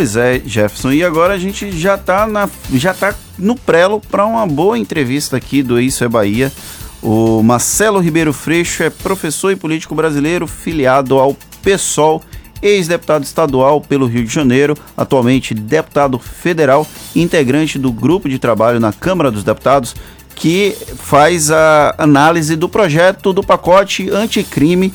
Pois é, Jefferson. E agora a gente já está já tá no prelo para uma boa entrevista aqui do Isso é Bahia. O Marcelo Ribeiro Freixo é professor e político brasileiro, filiado ao PSOL, ex-deputado estadual pelo Rio de Janeiro, atualmente deputado federal, integrante do grupo de trabalho na Câmara dos Deputados, que faz a análise do projeto do pacote anticrime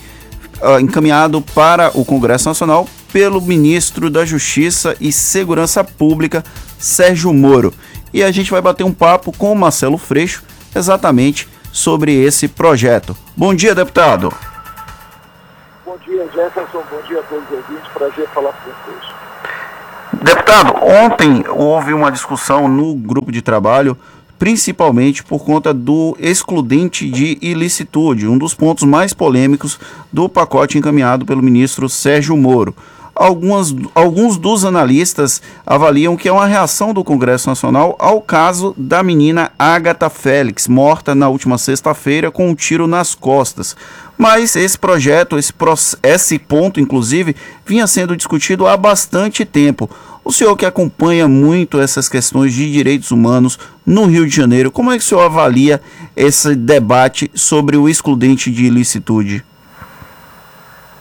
uh, encaminhado para o Congresso Nacional pelo ministro da Justiça e Segurança Pública, Sérgio Moro. E a gente vai bater um papo com o Marcelo Freixo exatamente sobre esse projeto. Bom dia, deputado. Bom dia, Jefferson. Bom dia a todos os ouvintes. Prazer falar com vocês. Deputado, ontem houve uma discussão no grupo de trabalho, principalmente por conta do excludente de ilicitude, um dos pontos mais polêmicos do pacote encaminhado pelo ministro Sérgio Moro. Algumas, alguns dos analistas avaliam que é uma reação do Congresso Nacional ao caso da menina Agatha Félix, morta na última sexta-feira com um tiro nas costas. Mas esse projeto, esse, esse ponto, inclusive, vinha sendo discutido há bastante tempo. O senhor que acompanha muito essas questões de direitos humanos no Rio de Janeiro, como é que o senhor avalia esse debate sobre o excludente de ilicitude?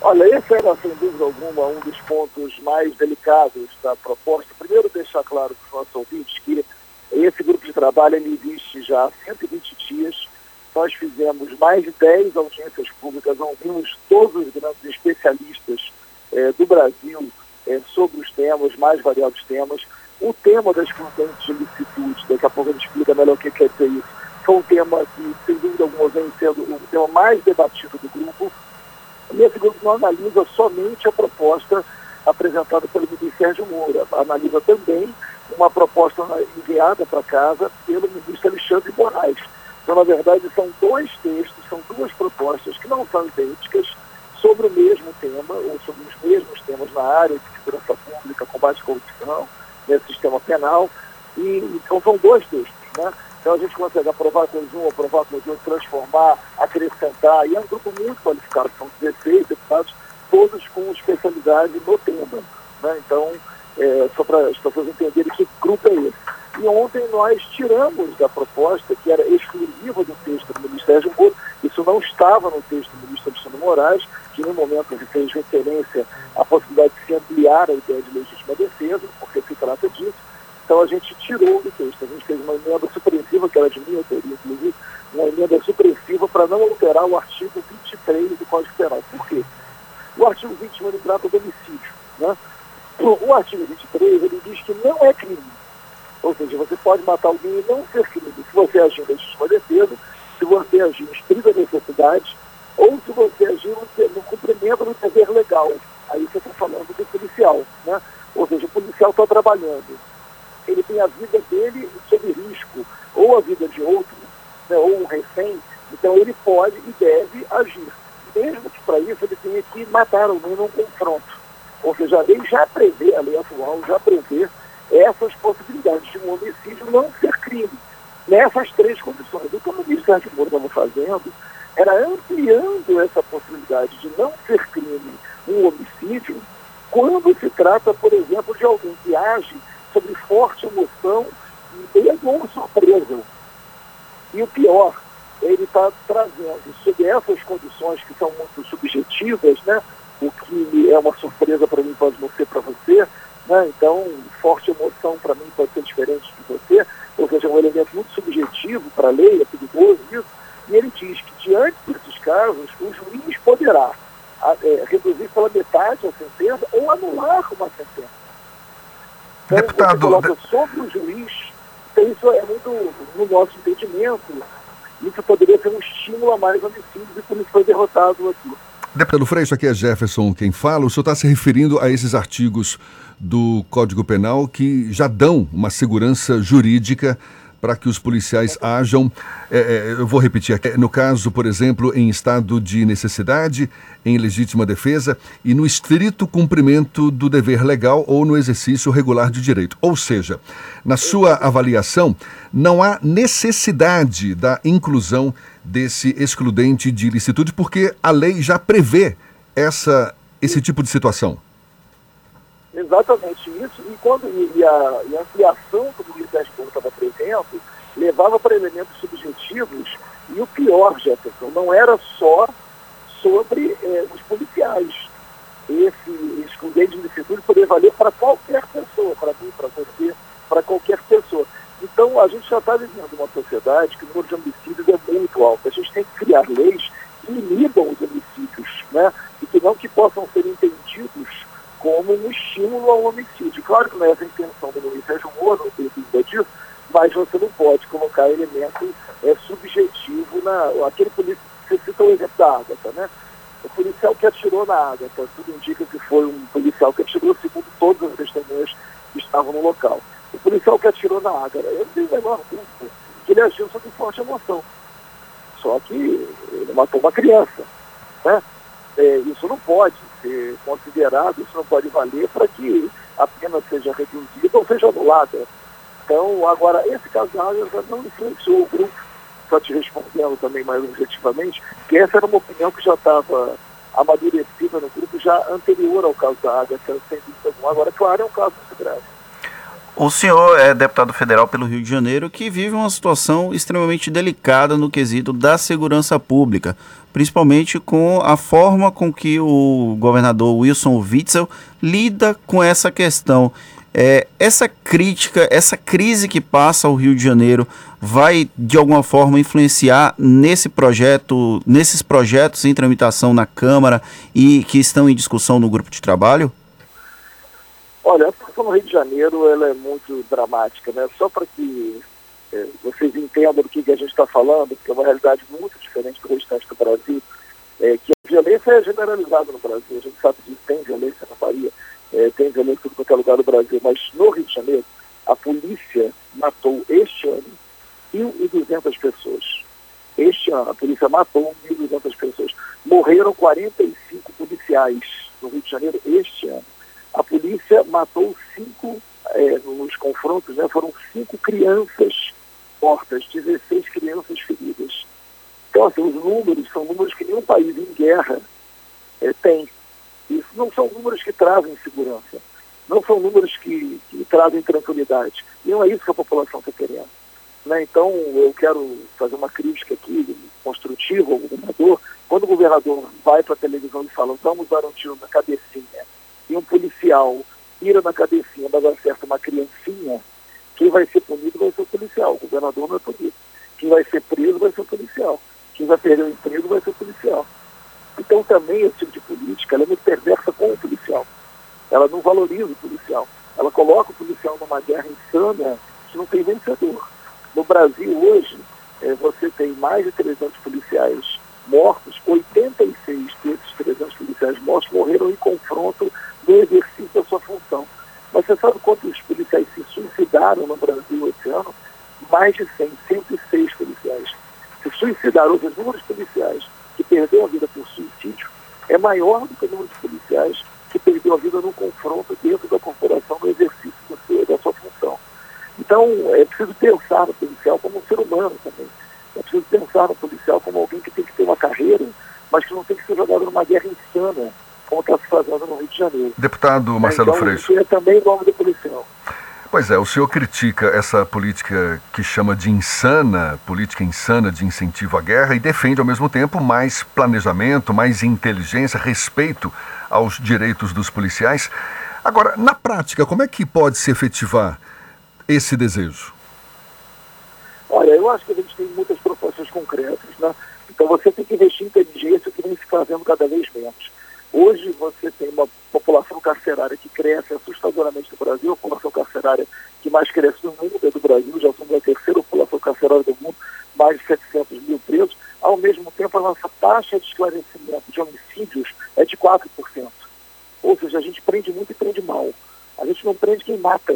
Olha, esse era, sem dúvida alguma, um dos pontos mais delicados da proposta. Primeiro, deixar claro para os nossos ouvintes que esse grupo de trabalho existe já há 120 dias. Nós fizemos mais de 10 audiências públicas, ouvimos todos os grandes especialistas eh, do Brasil eh, sobre os temas, mais variados temas. O tema das excludente de licitude, daqui a pouco a gente explica melhor o que quer dizer isso, foi um tema que, sem dúvida alguma, vem sendo o tema mais debatido do Nesse grupo não analisa somente a proposta apresentada pelo ministro Sérgio Moura, analisa também uma proposta enviada para casa pelo ministro Alexandre Moraes. Então, na verdade, são dois textos, são duas propostas que não são idênticas sobre o mesmo tema, ou sobre os mesmos temas na área de segurança pública, combate à corrupção, nesse sistema penal. E, então, são dois textos. Né? Então a gente consegue aprovar com um, aprovar com outro, transformar, acrescentar. E é um grupo muito qualificado, são 16 deputados, todos com especialidade no tema. Né? Então, é, só para as pessoas entenderem que grupo é esse. E ontem nós tiramos da proposta, que era exclusiva do texto do Ministério Moro, isso não estava no texto do ministro Alexandre Moraes, que no momento fez referência à possibilidade de se ampliar a ideia de legítima defesa, porque se trata disso. Então a gente tirou do texto, a gente fez uma emenda supressiva, que era de minha autoria, inclusive, uma emenda supressiva para não alterar o artigo 23 do Código Penal. Por quê? O artigo 21 ele trata do homicídio. Né? O artigo 23 ele diz que não é crime. Ou seja, você pode matar alguém e não ser crime. Se você agir em legítima defesa, se você agir em estrita necessidade, ou se você agir no, no cumprimento do dever legal. Aí você está falando do policial. Né? Ou seja, o policial está trabalhando a vida dele sob risco, ou a vida de outro, né, ou um refém, então ele pode e deve agir. Mesmo que para isso ele tenha que matar alguém num confronto. Ou seja, a lei já prevê, a lei atual já prevê essas possibilidades de um homicídio não ser crime. Nessas três condições. O que o ministro Sérgio estava fazendo era ampliando essa possibilidade de não ser crime um homicídio quando se trata, por exemplo, de alguém que age sobre forte emoção e mesmo uma surpresa. E o pior, ele está trazendo, sob essas condições que são muito subjetivas, né? o que é uma surpresa para mim pode não ser para você, né? então forte emoção para mim pode ser diferente de você, ou seja, é um elemento muito subjetivo para a lei, é perigoso isso, e ele diz que diante desses casos, o juiz poderá é, reduzir pela metade a sentença ou anular Deputado. coloca sobre o juiz, então isso é muito, no nosso entendimento, isso poderia ser um estímulo a mais homicídios e por isso foi derrotado aqui. Deputado Freixo, aqui é Jefferson quem fala. O senhor está se referindo a esses artigos do Código Penal que já dão uma segurança jurídica para que os policiais ajam. É, é, eu vou repetir aqui. No caso, por exemplo, em estado de necessidade, em legítima defesa e no estrito cumprimento do dever legal ou no exercício regular de direito. Ou seja, na sua avaliação, não há necessidade da inclusão desse excludente de ilicitude, porque a lei já prevê essa, esse tipo de situação. Exatamente isso. E, quando, e, a, e a ampliação que o Ministério Público estava apresentando levava para elementos subjetivos e o pior, Jefferson, não era só sobre eh, os policiais. Esse excludente de licitude poderia valer para qualquer pessoa, para mim, para você, para qualquer pessoa. Então, a gente já está vivendo uma sociedade que o número de homicídios é muito alto. A gente tem que criar leis que inibam os homicídios, né? E que não que possam ser entendidos como um estímulo ao homicídio. Claro que não é essa a intenção do Ministério Moro, não dúvida disso, mas você não pode colocar elemento é, subjetivo na. Aquele policial, você citou o exemplo da Ágata, né? O policial que atirou na Ágata, tudo indica que foi um policial que atirou, segundo todas as testemunhas que estavam no local. O policial que atirou na Ágata, eu não tenho o menor dúvida que ele agiu sob forte emoção. Só que ele matou uma criança. Né? É, isso não pode ser considerado, isso não pode valer para que a pena seja reduzida ou seja anulada. Então, agora, esse da Ágata não influenciou o grupo só te respondendo também mais objetivamente, que essa era uma opinião que já estava amadurecida no grupo já anterior ao caso da Ágata, sem dúvida alguma. Agora, claro, é um caso muito grave. O senhor é deputado federal pelo Rio de Janeiro que vive uma situação extremamente delicada no quesito da segurança pública, principalmente com a forma com que o governador Wilson Witzel lida com essa questão. É, essa crítica, essa crise que passa o Rio de Janeiro vai de alguma forma influenciar nesse projeto, nesses projetos em tramitação na Câmara e que estão em discussão no grupo de trabalho? Olha, situação no Rio de Janeiro ela é muito dramática, né? Só para que é, vocês entendam do que, que a gente está falando, porque é uma realidade muito diferente do restante do Brasil, é, que a violência é generalizada no Brasil. A gente sabe que tem violência na Bahia, é, tem violência em qualquer lugar do Brasil, mas no Rio de Janeiro, a polícia matou este ano 1.200 pessoas. Este ano, a polícia matou 1.200 pessoas. Morreram 45 policiais no Rio de Janeiro este ano. A polícia matou cinco, é, nos confrontos, né, foram cinco crianças mortas, 16 crianças feridas. Então, assim, os números são números que nenhum país em guerra é, tem. Isso não são números que trazem segurança, não são números que, que trazem tranquilidade. E não é isso que a população está querendo. Né? Então, eu quero fazer uma crítica aqui, construtiva ao governador. Quando o governador vai para a televisão e fala, vamos dar um tiro na cabecinha, e um policial tira na cabecinha, mas acerta uma criancinha, quem vai ser punido vai ser o policial. O governador não é punido. Quem vai ser preso vai ser o policial. Quem vai perder o emprego vai ser o policial. Então também esse tipo de política é muito perversa com o policial. Ela não valoriza o policial. Ela coloca o policial numa guerra insana que não tem vencedor. No Brasil hoje, é, você tem mais de 300 policiais mortos, 86 desses 300 policiais mortos morreram em confronto no exercício da sua função. Mas você sabe quantos policiais se suicidaram no Brasil esse ano? Mais de 100, 106 policiais. Se suicidaram, ou seja, o número de policiais que perdeu a vida por suicídio é maior do que o número de policiais que perdeu a vida num confronto dentro da corporação no exercício da sua função. Então, é preciso pensar no policial como um ser humano também. É preciso pensar no policial como alguém que tem que ter uma carreira, mas que não tem que ser jogado numa guerra insana, como está se fazendo no Rio de Janeiro. Deputado Marcelo então, Freixo. É também o nome do policial. Pois é, o senhor critica essa política que chama de insana, política insana de incentivo à guerra, e defende ao mesmo tempo mais planejamento, mais inteligência, respeito aos direitos dos policiais. Agora, na prática, como é que pode se efetivar esse desejo? Olha, eu acho que a gente tem muitas propostas concretas, né? Então você tem que investir em inteligência que vem se fazendo cada vez menos. Hoje você tem uma população carcerária que cresce assustadoramente no Brasil, a população carcerária que mais cresce no mundo é do Brasil, já somos a terceira população carcerária do mundo, mais de 700 mil presos. Ao mesmo tempo, a nossa taxa de esclarecimento de homicídios é de 4%. Ou seja, a gente prende muito e prende mal. A gente não prende quem mata.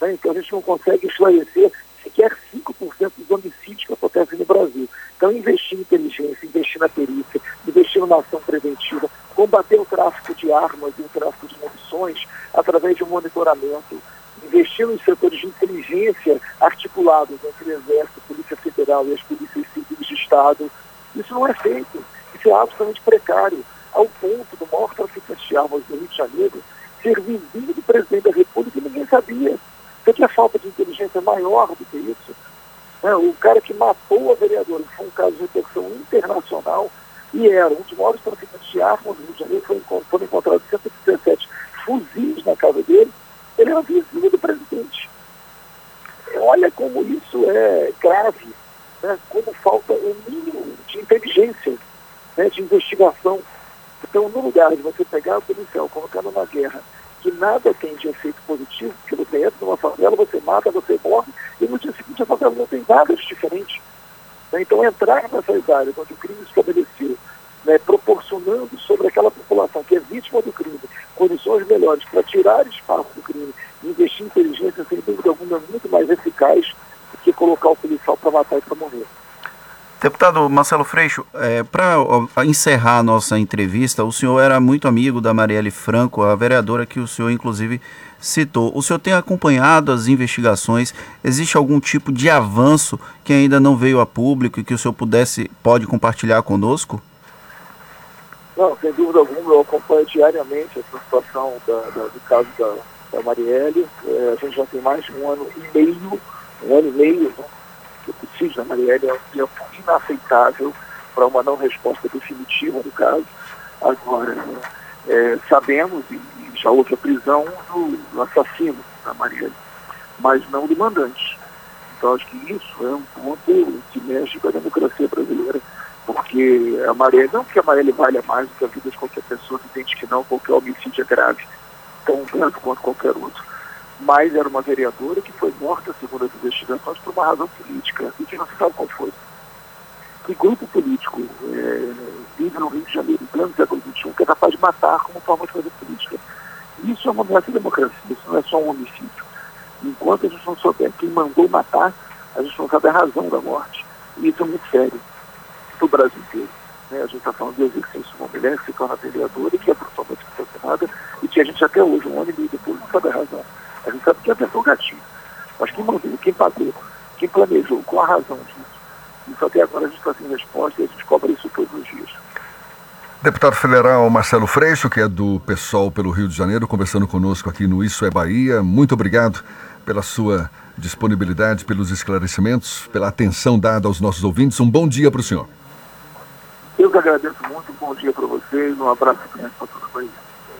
Né? Então a gente não consegue esclarecer sequer 5% dos homicídios que acontecem no Brasil. Então, investir em inteligência, investir na perícia, investir numa ação preventiva, combater o tráfico de armas e o tráfico de munições através de um monitoramento, investir nos setores de inteligência articulados entre o Exército, a Polícia Federal e as polícias civis de Estado. Isso não é feito. Isso é absolutamente precário, ao ponto do maior traficante de armas do Rio de Janeiro ser vizinho do presidente da República e ninguém sabia. Você tinha falta de inteligência maior do que isso. Né? O cara que matou a vereadora, foi um caso de repercussão internacional, e era um dos maiores traficantes de armas do Rio de Janeiro, foi, foram encontrados 117 fuzis na casa dele, ele era vizinho do presidente. Olha como isso é grave, né? como falta um mínimo de inteligência, né? de investigação. Então, no lugar de você pegar o policial, colocar numa guerra que nada tem de efeito positivo, porque você entra numa favela, você mata, você morre, e no dia seguinte a favela não tem nada de diferente. Né? Então, entrar nessas áreas onde o crime estabeleceu, né, proporcionando sobre aquela população que é vítima do crime condições melhores para tirar espaço do crime investir em inteligência, sem dúvida alguma, muito mais eficaz do que colocar o policial para matar e para morrer. Deputado Marcelo Freixo, é, para encerrar a nossa entrevista, o senhor era muito amigo da Marielle Franco, a vereadora que o senhor inclusive citou. O senhor tem acompanhado as investigações? Existe algum tipo de avanço que ainda não veio a público e que o senhor pudesse pode compartilhar conosco? Não, sem dúvida alguma, eu acompanho diariamente essa situação da, da, do caso da, da Marielle. É, a gente já tem mais de um ano e meio, um ano e meio, né, que o suicídio da Marielle é um tempo inaceitável para uma não resposta definitiva no caso. Agora, é, sabemos, e, já houve a prisão do, do assassino da Marielle, mas não do mandante. Então, acho que isso é um ponto que mexe com a democracia brasileira porque a Marielle, não que a Marielle valha mais do que a vida de qualquer pessoa, entende que não, qualquer homicídio é grave, tão grave quanto qualquer outro. Mas era uma vereadora que foi morta, segundo as investigações, por uma razão política, e que não se sabe qual foi. Que grupo político é, vive no Rio de Janeiro, em plano século XXI, que é capaz de matar como forma de fazer política? Isso é uma ameaça democracia, isso não é só um homicídio. Enquanto a gente não souber quem mandou matar, a gente não sabe a razão da morte. E isso é muito sério para o Brasil inteiro. Né? A gente está falando de exercício uma mulher que se torna vereadora, que é brutalmente assassinada e que a gente até hoje, um ano e meio depois, não sabe a razão. A gente sabe que apertou o gatilho. Mas quem pagou, quem planejou, qual a razão disso? Isso até agora a gente está sem resposta e a gente cobra isso todos os dias. Deputado federal Marcelo Freixo, que é do PSOL pelo Rio de Janeiro, conversando conosco aqui no Isso é Bahia. Muito obrigado pela sua disponibilidade, pelos esclarecimentos, pela atenção dada aos nossos ouvintes. Um bom dia para o senhor. Eu que agradeço muito, um bom dia para vocês, um abraço grande para todo o país.